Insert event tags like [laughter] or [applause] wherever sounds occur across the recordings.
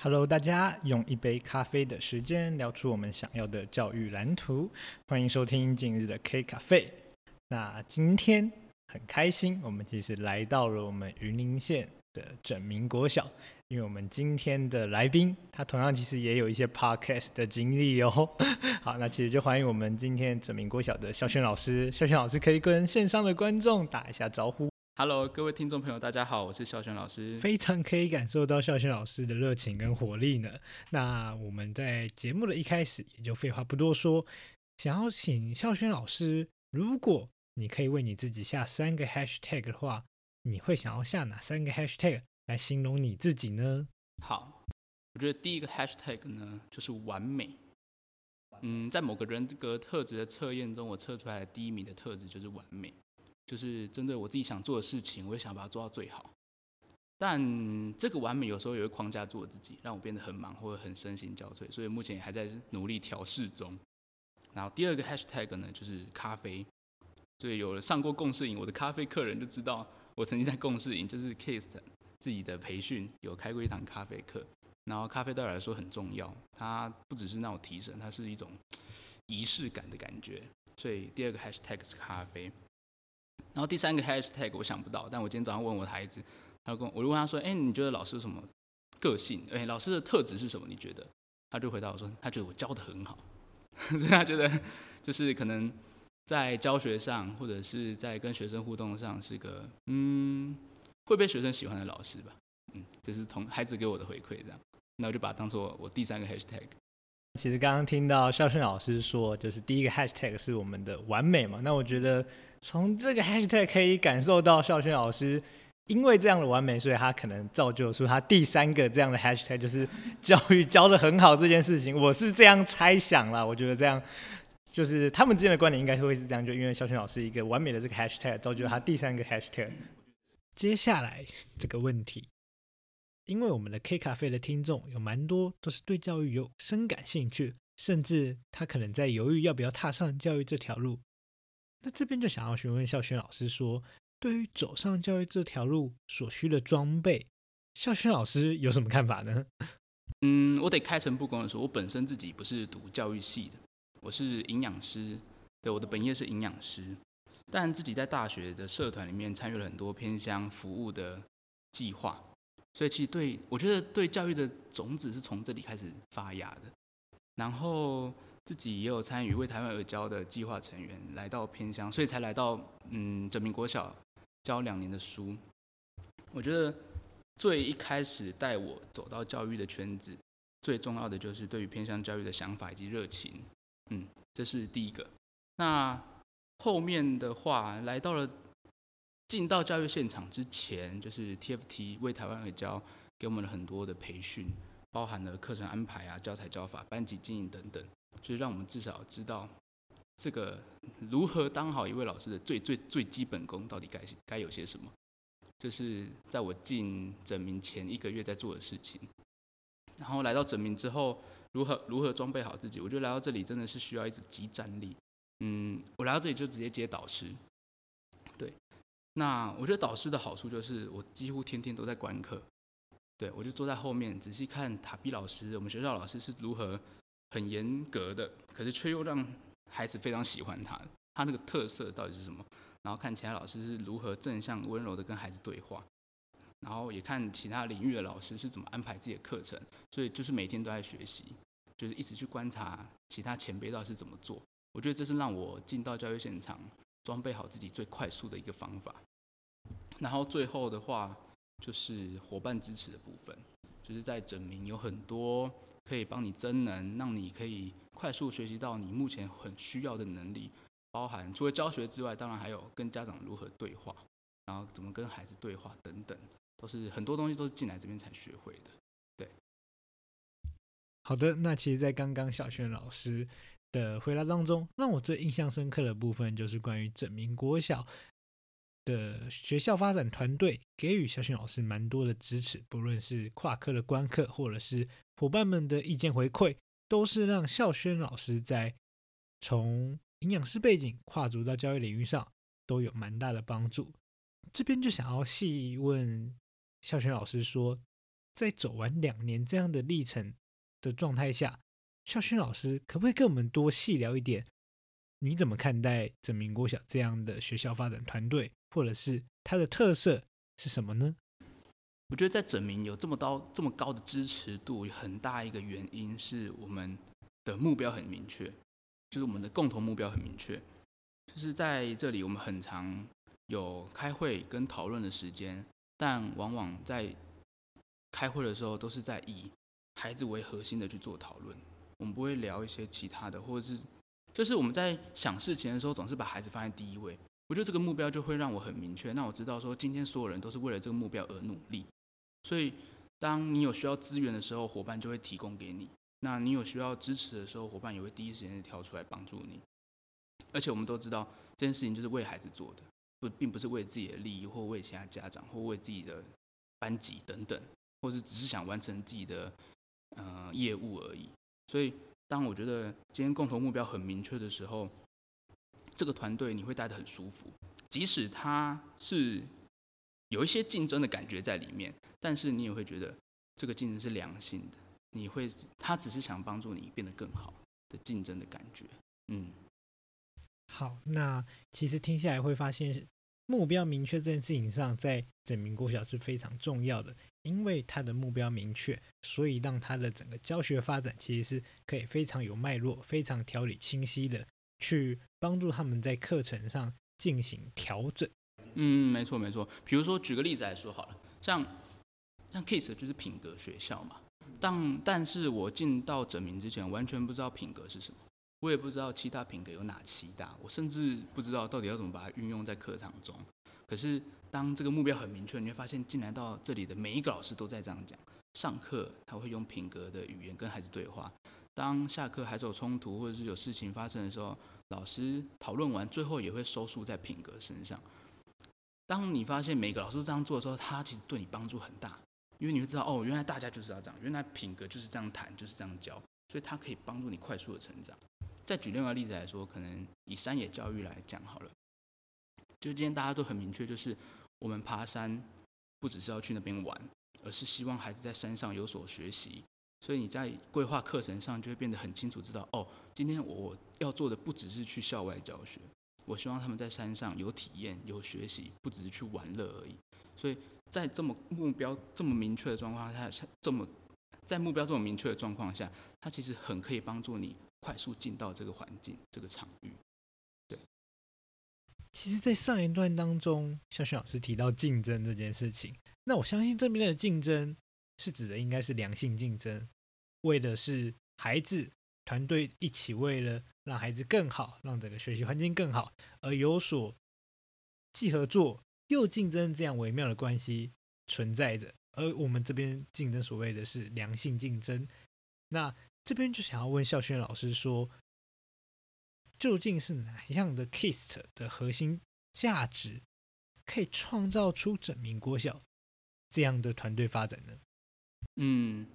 Hello，大家用一杯咖啡的时间聊出我们想要的教育蓝图，欢迎收听今日的 K 咖啡。那今天很开心，我们其实来到了我们云林县的整民国小，因为我们今天的来宾他同样其实也有一些 Podcast 的经历哦。[laughs] 好，那其实就欢迎我们今天整民国小的肖轩老师，肖轩老师可以跟线上的观众打一下招呼。Hello，各位听众朋友，大家好，我是孝轩老师。非常可以感受到孝轩老师的热情跟活力呢。那我们在节目的一开始，也就废话不多说，想要请孝轩老师，如果你可以为你自己下三个 Hashtag 的话，你会想要下哪三个 Hashtag 来形容你自己呢？好，我觉得第一个 Hashtag 呢就是完美。嗯，在某个人格特质的测验中，我测出来的第一名的特质就是完美。就是针对我自己想做的事情，我也想把它做到最好。但这个完美有时候也会框架住我自己，让我变得很忙或者很身心交瘁。所以目前还在努力调试中。然后第二个 hashtag 呢，就是咖啡。所以有了上过共事营，我的咖啡客人就知道我曾经在共事营，就是 Kist 自己的培训有开过一堂咖啡课。然后咖啡对我来说很重要，它不只是让我提神，它是一种 [tsk] 仪式感的感觉。所以第二个 hashtag 是咖啡。然后第三个 hashtag 我想不到，但我今天早上问我的孩子，他跟我我就问他说：“哎，你觉得老师有什么个性？哎，老师的特质是什么？你觉得？”他就回答我说：“他觉得我教的很好，[laughs] 所以他觉得 [laughs] 就是可能在教学上或者是在跟学生互动上是个嗯会被学生喜欢的老师吧。嗯，这是同孩子给我的回馈，这样，那我就把它当做我第三个 hashtag。其实刚刚听到孝顺老师说，就是第一个 hashtag 是我们的完美嘛，那我觉得。从这个 hashtag 可以感受到孝轩老师因为这样的完美，所以他可能造就出他第三个这样的 hashtag，就是教育教的很好这件事情。我是这样猜想啦，我觉得这样就是他们之间的观点应该会是这样，就因为孝轩老师一个完美的这个 hashtag，造就了他第三个 hashtag。接下来这个问题，因为我们的 K 咖啡的听众有蛮多都是对教育有深感兴趣，甚至他可能在犹豫要不要踏上教育这条路。那这边就想要询问孝轩老师说，对于走上教育这条路所需的装备，孝轩老师有什么看法呢？[laughs] 嗯，我得开诚布公的说，我本身自己不是读教育系的，我是营养师，对，我的本业是营养师，但自己在大学的社团里面参与了很多偏乡服务的计划，所以其实对我觉得对教育的种子是从这里开始发芽的，然后。自己也有参与为台湾而教的计划成员，来到偏乡，所以才来到嗯整民国小教两年的书。我觉得最一开始带我走到教育的圈子，最重要的就是对于偏乡教育的想法以及热情。嗯，这是第一个。那后面的话，来到了进到教育现场之前，就是 TFT 为台湾而教给我们了很多的培训，包含了课程安排啊、教材教法、班级经营等等。就是让我们至少知道，这个如何当好一位老师的最最最基本功到底该该有些什么。这是在我进整名前一个月在做的事情。然后来到整名之后，如何如何装备好自己？我觉得来到这里真的是需要一直集战力。嗯，我来到这里就直接接导师。对，那我觉得导师的好处就是我几乎天天都在观课。对我就坐在后面仔细看塔比老师，我们学校老师是如何。很严格的，可是却又让孩子非常喜欢他。他那个特色到底是什么？然后看其他老师是如何正向温柔的跟孩子对话，然后也看其他领域的老师是怎么安排自己的课程。所以就是每天都在学习，就是一直去观察其他前辈到底是怎么做。我觉得这是让我进到教育现场装备好自己最快速的一个方法。然后最后的话就是伙伴支持的部分。就是在整明有很多可以帮你增能，让你可以快速学习到你目前很需要的能力，包含除了教学之外，当然还有跟家长如何对话，然后怎么跟孩子对话等等，都是很多东西都是进来这边才学会的。对，好的，那其实，在刚刚小轩老师的回答当中，让我最印象深刻的部分就是关于整明国小。的学校发展团队给予孝训老师蛮多的支持，不论是跨科的观课，或者是伙伴们的意见回馈，都是让孝轩老师在从营养师背景跨足到教育领域上都有蛮大的帮助。这边就想要细问孝轩老师说，在走完两年这样的历程的状态下，孝轩老师可不可以跟我们多细聊一点？你怎么看待整民国小这样的学校发展团队，或者是它的特色是什么呢？我觉得在整民有这么高这么高的支持度，很大一个原因是我们的目标很明确，就是我们的共同目标很明确。就是在这里，我们很常有开会跟讨论的时间，但往往在开会的时候都是在以孩子为核心的去做讨论，我们不会聊一些其他的，或者是。就是我们在想事情的时候，总是把孩子放在第一位。我觉得这个目标就会让我很明确。那我知道说，今天所有人都是为了这个目标而努力。所以，当你有需要资源的时候，伙伴就会提供给你；那你有需要支持的时候，伙伴也会第一时间跳出来帮助你。而且我们都知道，这件事情就是为孩子做的，不，并不是为自己的利益，或为其他家长，或为自己的班级等等，或是只是想完成自己的呃业务而已。所以。当我觉得今天共同目标很明确的时候，这个团队你会待得很舒服，即使他是有一些竞争的感觉在里面，但是你也会觉得这个竞争是良性的。你会，他只是想帮助你变得更好的竞争的感觉。嗯，好，那其实听下来会发现。目标明确这件事情上，在整名国小是非常重要的，因为他的目标明确，所以让他的整个教学发展其实是可以非常有脉络、非常条理清晰的去帮助他们在课程上进行调整。嗯，没错没错。比如说举个例子来说好了，像像 Kiss 就是品格学校嘛，但但是我进到整名之前，完全不知道品格是什么。我也不知道七大品格有哪七大，我甚至不知道到底要怎么把它运用在课堂中。可是当这个目标很明确，你会发现进来到这里的每一个老师都在这样讲。上课他会用品格的语言跟孩子对话。当下课孩子有冲突或者是有事情发生的时候，老师讨论完最后也会收束在品格身上。当你发现每个老师这样做的时候，他其实对你帮助很大，因为你会知道哦，原来大家就是要这样，原来品格就是这样谈，就是这样教，所以他可以帮助你快速的成长。再举另外一个例子来说，可能以山野教育来讲好了，就今天大家都很明确，就是我们爬山不只是要去那边玩，而是希望孩子在山上有所学习。所以你在规划课程上就会变得很清楚，知道哦，今天我要做的不只是去校外教学，我希望他们在山上有体验、有学习，不只是去玩乐而已。所以在这么目标这么明确的状况下，这么在目标这么明确的状况下，它其实很可以帮助你。快速进到这个环境、这个场域，对。其实，在上一段当中，肖勋老师提到竞争这件事情，那我相信这边的竞争是指的应该是良性竞争，为的是孩子团队一起为了让孩子更好，让整个学习环境更好而有所既合作又竞争这样微妙的关系存在着。而我们这边竞争所谓的是良性竞争，那。这边就想要问孝轩老师说，究竟是哪样的 KIST 的核心价值，可以创造出整名国小这样的团队发展呢？嗯，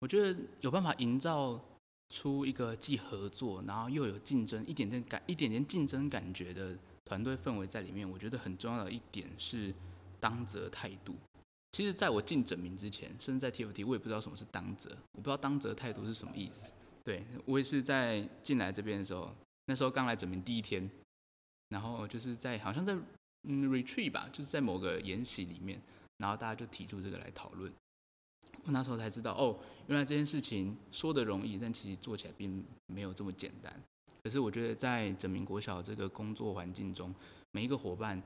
我觉得有办法营造出一个既合作，然后又有竞争一点点感、一点点竞争感觉的团队氛围在里面。我觉得很重要的一点是当责态度。其实，在我进整名之前，甚至在 TFT，我也不知道什么是当责，我不知道当责态度是什么意思。对我也是在进来这边的时候，那时候刚来整名第一天，然后就是在好像在嗯 retreat 吧，就是在某个研习里面，然后大家就提出这个来讨论。我那时候才知道，哦，原来这件事情说的容易，但其实做起来并没有这么简单。可是我觉得在整名国小这个工作环境中，每一个伙伴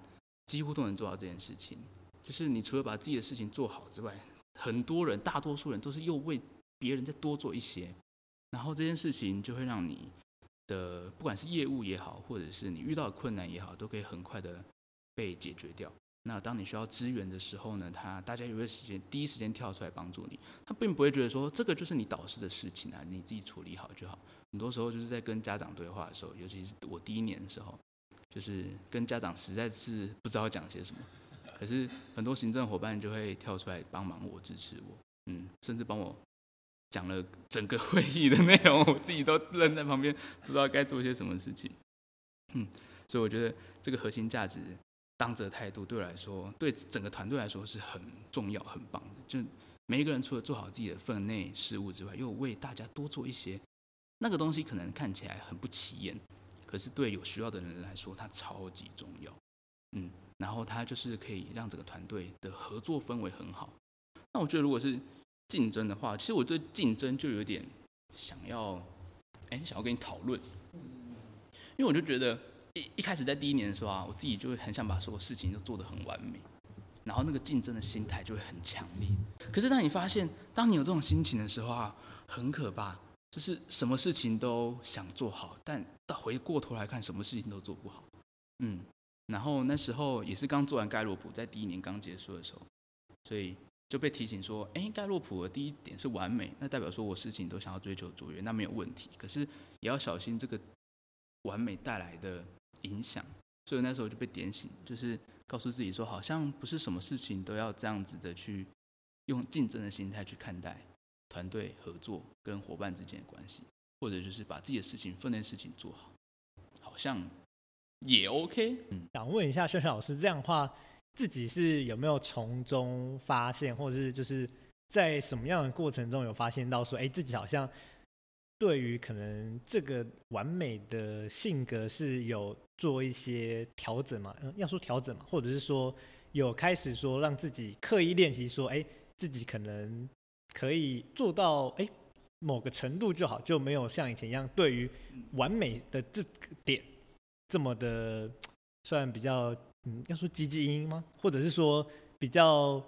几乎都能做到这件事情。就是你除了把自己的事情做好之外，很多人，大多数人都是又为别人再多做一些，然后这件事情就会让你的不管是业务也好，或者是你遇到的困难也好，都可以很快的被解决掉。那当你需要支援的时候呢，他大家有个时间第一时间跳出来帮助你，他并不会觉得说这个就是你导师的事情啊，你自己处理好就好。很多时候就是在跟家长对话的时候，尤其是我第一年的时候，就是跟家长实在是不知道讲些什么。可是很多行政伙伴就会跳出来帮忙我、支持我，嗯，甚至帮我讲了整个 [laughs] 会议的内容，我自己都愣在旁边，不知道该做些什么事情。嗯，所以我觉得这个核心价值、当责态度对我来说，对整个团队来说是很重要、很棒的。就每一个人除了做好自己的分内事务之外，又为大家多做一些。那个东西可能看起来很不起眼，可是对有需要的人来说，它超级重要。嗯，然后它就是可以让整个团队的合作氛围很好。那我觉得，如果是竞争的话，其实我对竞争就有点想要，哎，想要跟你讨论。因为我就觉得一一开始在第一年的时候啊，我自己就会很想把所有事情都做得很完美，然后那个竞争的心态就会很强烈。可是当你发现，当你有这种心情的时候啊，很可怕。就是什么事情都想做好，但到回过头来看，什么事情都做不好。嗯，然后那时候也是刚做完盖洛普，在第一年刚结束的时候，所以就被提醒说，哎，盖洛普的第一点是完美，那代表说我事情都想要追求卓越，那没有问题。可是也要小心这个完美带来的影响。所以那时候就被点醒，就是告诉自己说，好像不是什么事情都要这样子的去用竞争的心态去看待。团队合作跟伙伴之间的关系，或者就是把自己的事情分内事情做好，好像也 OK。嗯，想问一下秀秀老师，这样的话自己是有没有从中发现，或者是就是在什么样的过程中有发现到说，哎，自己好像对于可能这个完美的性格是有做一些调整嘛？嗯，要说调整嘛，或者是说有开始说让自己刻意练习，说，哎，自己可能。可以做到哎某个程度就好，就没有像以前一样对于完美的这个点这么的算比较嗯，要说积极音吗？或者是说比较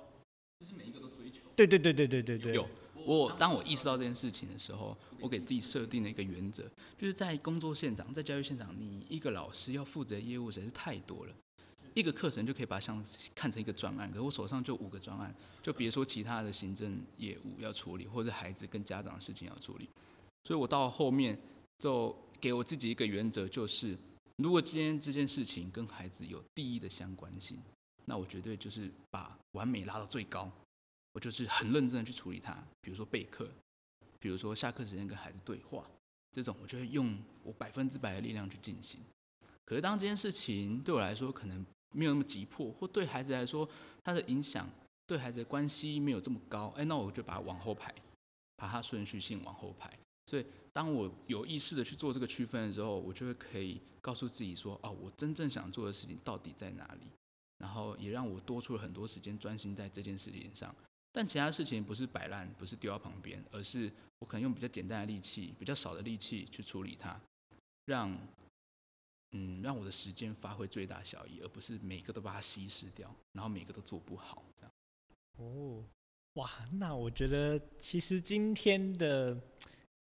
就是每一个都追求？对对对对对对对。有我当我意识到这件事情的时候，我给自己设定了一个原则，就是在工作现场，在教育现场，你一个老师要负责业务实在是太多了。一个课程就可以把像看成一个专案，可是我手上就五个专案，就别说其他的行政业务要处理，或者孩子跟家长的事情要处理，所以我到后面就给我自己一个原则，就是如果今天这件事情跟孩子有第一的相关性，那我绝对就是把完美拉到最高，我就是很认真的去处理它，比如说备课，比如说下课时间跟孩子对话，这种我就会用我百分之百的力量去进行。可是当这件事情对我来说可能。没有那么急迫，或对孩子来说，他的影响对孩子的关系没有这么高。哎，那我就把它往后排，把它顺序性往后排。所以，当我有意识的去做这个区分的时候，我就会可以告诉自己说：哦，我真正想做的事情到底在哪里？然后也让我多出了很多时间专心在这件事情上。但其他事情不是摆烂，不是丢到旁边，而是我可能用比较简单的力气、比较少的力气去处理它，让。嗯，让我的时间发挥最大效益，而不是每个都把它稀释掉，然后每个都做不好这样。哦，哇，那我觉得其实今天的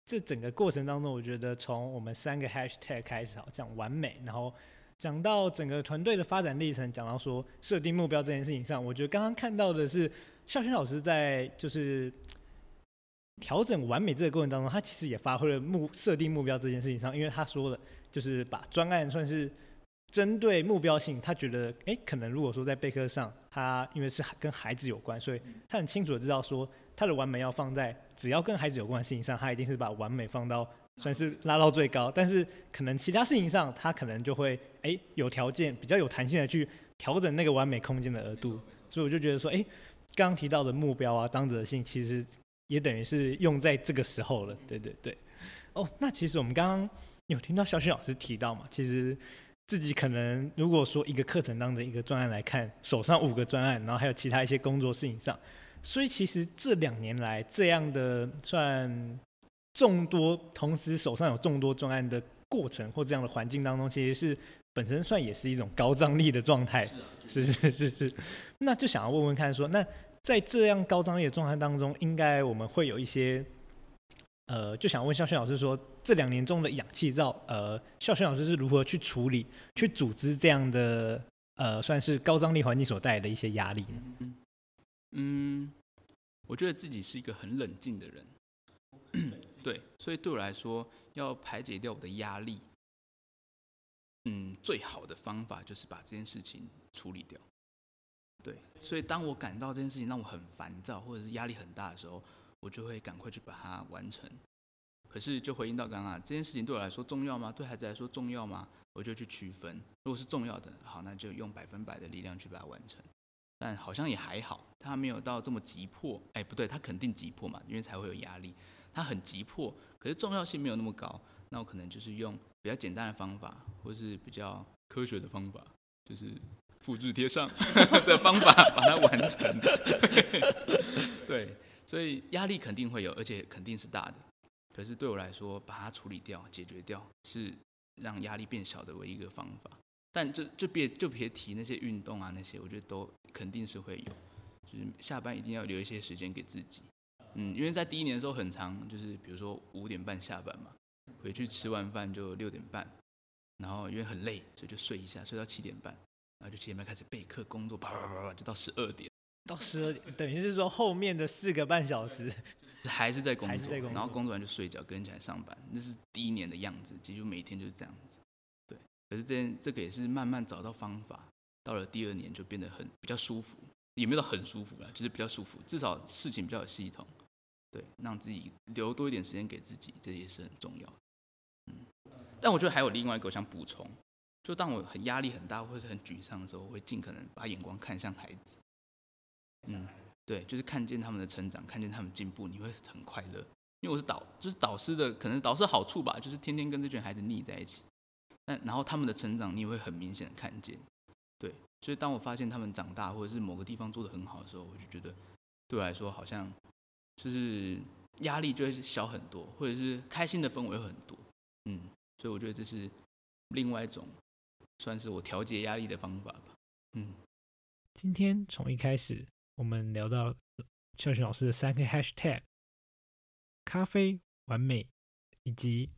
这整个过程当中，我觉得从我们三个 hashtag 开始，好讲完美，然后讲到整个团队的发展历程，讲到说设定目标这件事情上，我觉得刚刚看到的是孝轩老师在就是调整完美这个过程当中，他其实也发挥了目设定目标这件事情上，因为他说了。就是把专案算是针对目标性，他觉得，哎，可能如果说在备课上，他因为是跟孩子有关，所以他很清楚的知道说，他的完美要放在只要跟孩子有关的事情上，他一定是把完美放到算是拉到最高。但是可能其他事情上，他可能就会，哎，有条件比较有弹性的去调整那个完美空间的额度。所以我就觉得说，哎，刚刚提到的目标啊，当责性其实也等于是用在这个时候了。对对对。哦，那其实我们刚刚。有听到小雪老师提到嘛？其实自己可能如果说一个课程当中一个专案来看，手上五个专案，然后还有其他一些工作事情上，所以其实这两年来这样的算众多，同时手上有众多专案的过程或这样的环境当中，其实是本身算也是一种高张力的状态。是是是是。那就想要问问看，说那在这样高张力的状态当中，应该我们会有一些。呃，就想问孝轩老师说，这两年中的氧气罩，呃，孝轩老师是如何去处理、去组织这样的呃，算是高张力环境所带来的一些压力呢？嗯，我觉得自己是一个很冷静的人，对，所以对我来说，要排解掉我的压力，嗯，最好的方法就是把这件事情处理掉。对，所以当我感到这件事情让我很烦躁，或者是压力很大的时候。我就会赶快去把它完成。可是就回应到刚刚这件事情对我来说重要吗？对孩子来说重要吗？我就去区分。如果是重要的，好，那就用百分百的力量去把它完成。但好像也还好，他没有到这么急迫。哎，不对，他肯定急迫嘛，因为才会有压力。他很急迫，可是重要性没有那么高。那我可能就是用比较简单的方法，或是比较科学的方法，就是复制贴上 [laughs] 的方法把它完成。[laughs] 对，所以压力肯定会有，而且肯定是大的。可是对我来说，把它处理掉、解决掉，是让压力变小的唯一一个方法。但就就别就别提那些运动啊，那些我觉得都肯定是会有。就是下班一定要留一些时间给自己。嗯，因为在第一年的时候很长，就是比如说五点半下班嘛，回去吃完饭就六点半，然后因为很累，所以就睡一下，睡到七点半，然后就七点半开始备课工作，叭叭叭叭就到十二点，到十二点，等于是说后面的四个半小时还是在工作，然后工作完就睡觉，跟起来上班，那是第一年的样子，几乎每天就是这样子。对，可是这这个也是慢慢找到方法，到了第二年就变得很比较舒服，也没有很舒服了，就是比较舒服，至少事情比较有系统。对，让自己留多一点时间给自己，这也是很重要的。嗯，但我觉得还有另外一个我想补充，就当我很压力很大或者很沮丧的时候，我会尽可能把眼光看向孩子。嗯，对，就是看见他们的成长，看见他们进步，你会很快乐。因为我是导，就是导师的，可能导师好处吧，就是天天跟这群孩子腻在一起。但然后他们的成长，你也会很明显的看见。对，所以当我发现他们长大，或者是某个地方做的很好的时候，我就觉得对我来说好像。就是压力就会小很多，或者是开心的氛围很多，嗯，所以我觉得这是另外一种算是我调节压力的方法吧，嗯。今天从一开始我们聊到孝训老师的三个 hashtag，咖啡完美，以及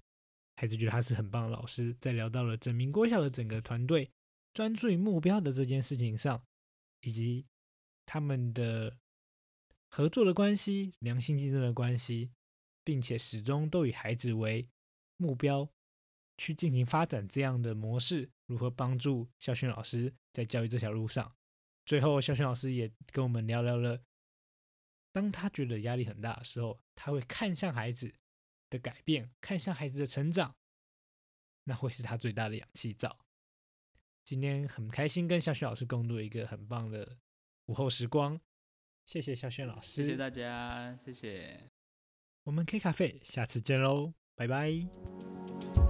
孩子觉得他是很棒的老师，在聊到了整明国小的整个团队专注于目标的这件事情上，以及他们的。合作的关系，良性竞争的关系，并且始终都以孩子为目标去进行发展，这样的模式如何帮助校训老师在教育这条路上？最后，校训老师也跟我们聊聊了，当他觉得压力很大的时候，他会看向孩子的改变，看向孩子的成长，那会是他最大的氧气罩。今天很开心跟校训老师共度一个很棒的午后时光。谢谢肖轩老师，谢谢大家，谢谢。我们 K 咖啡，下次见喽，拜拜。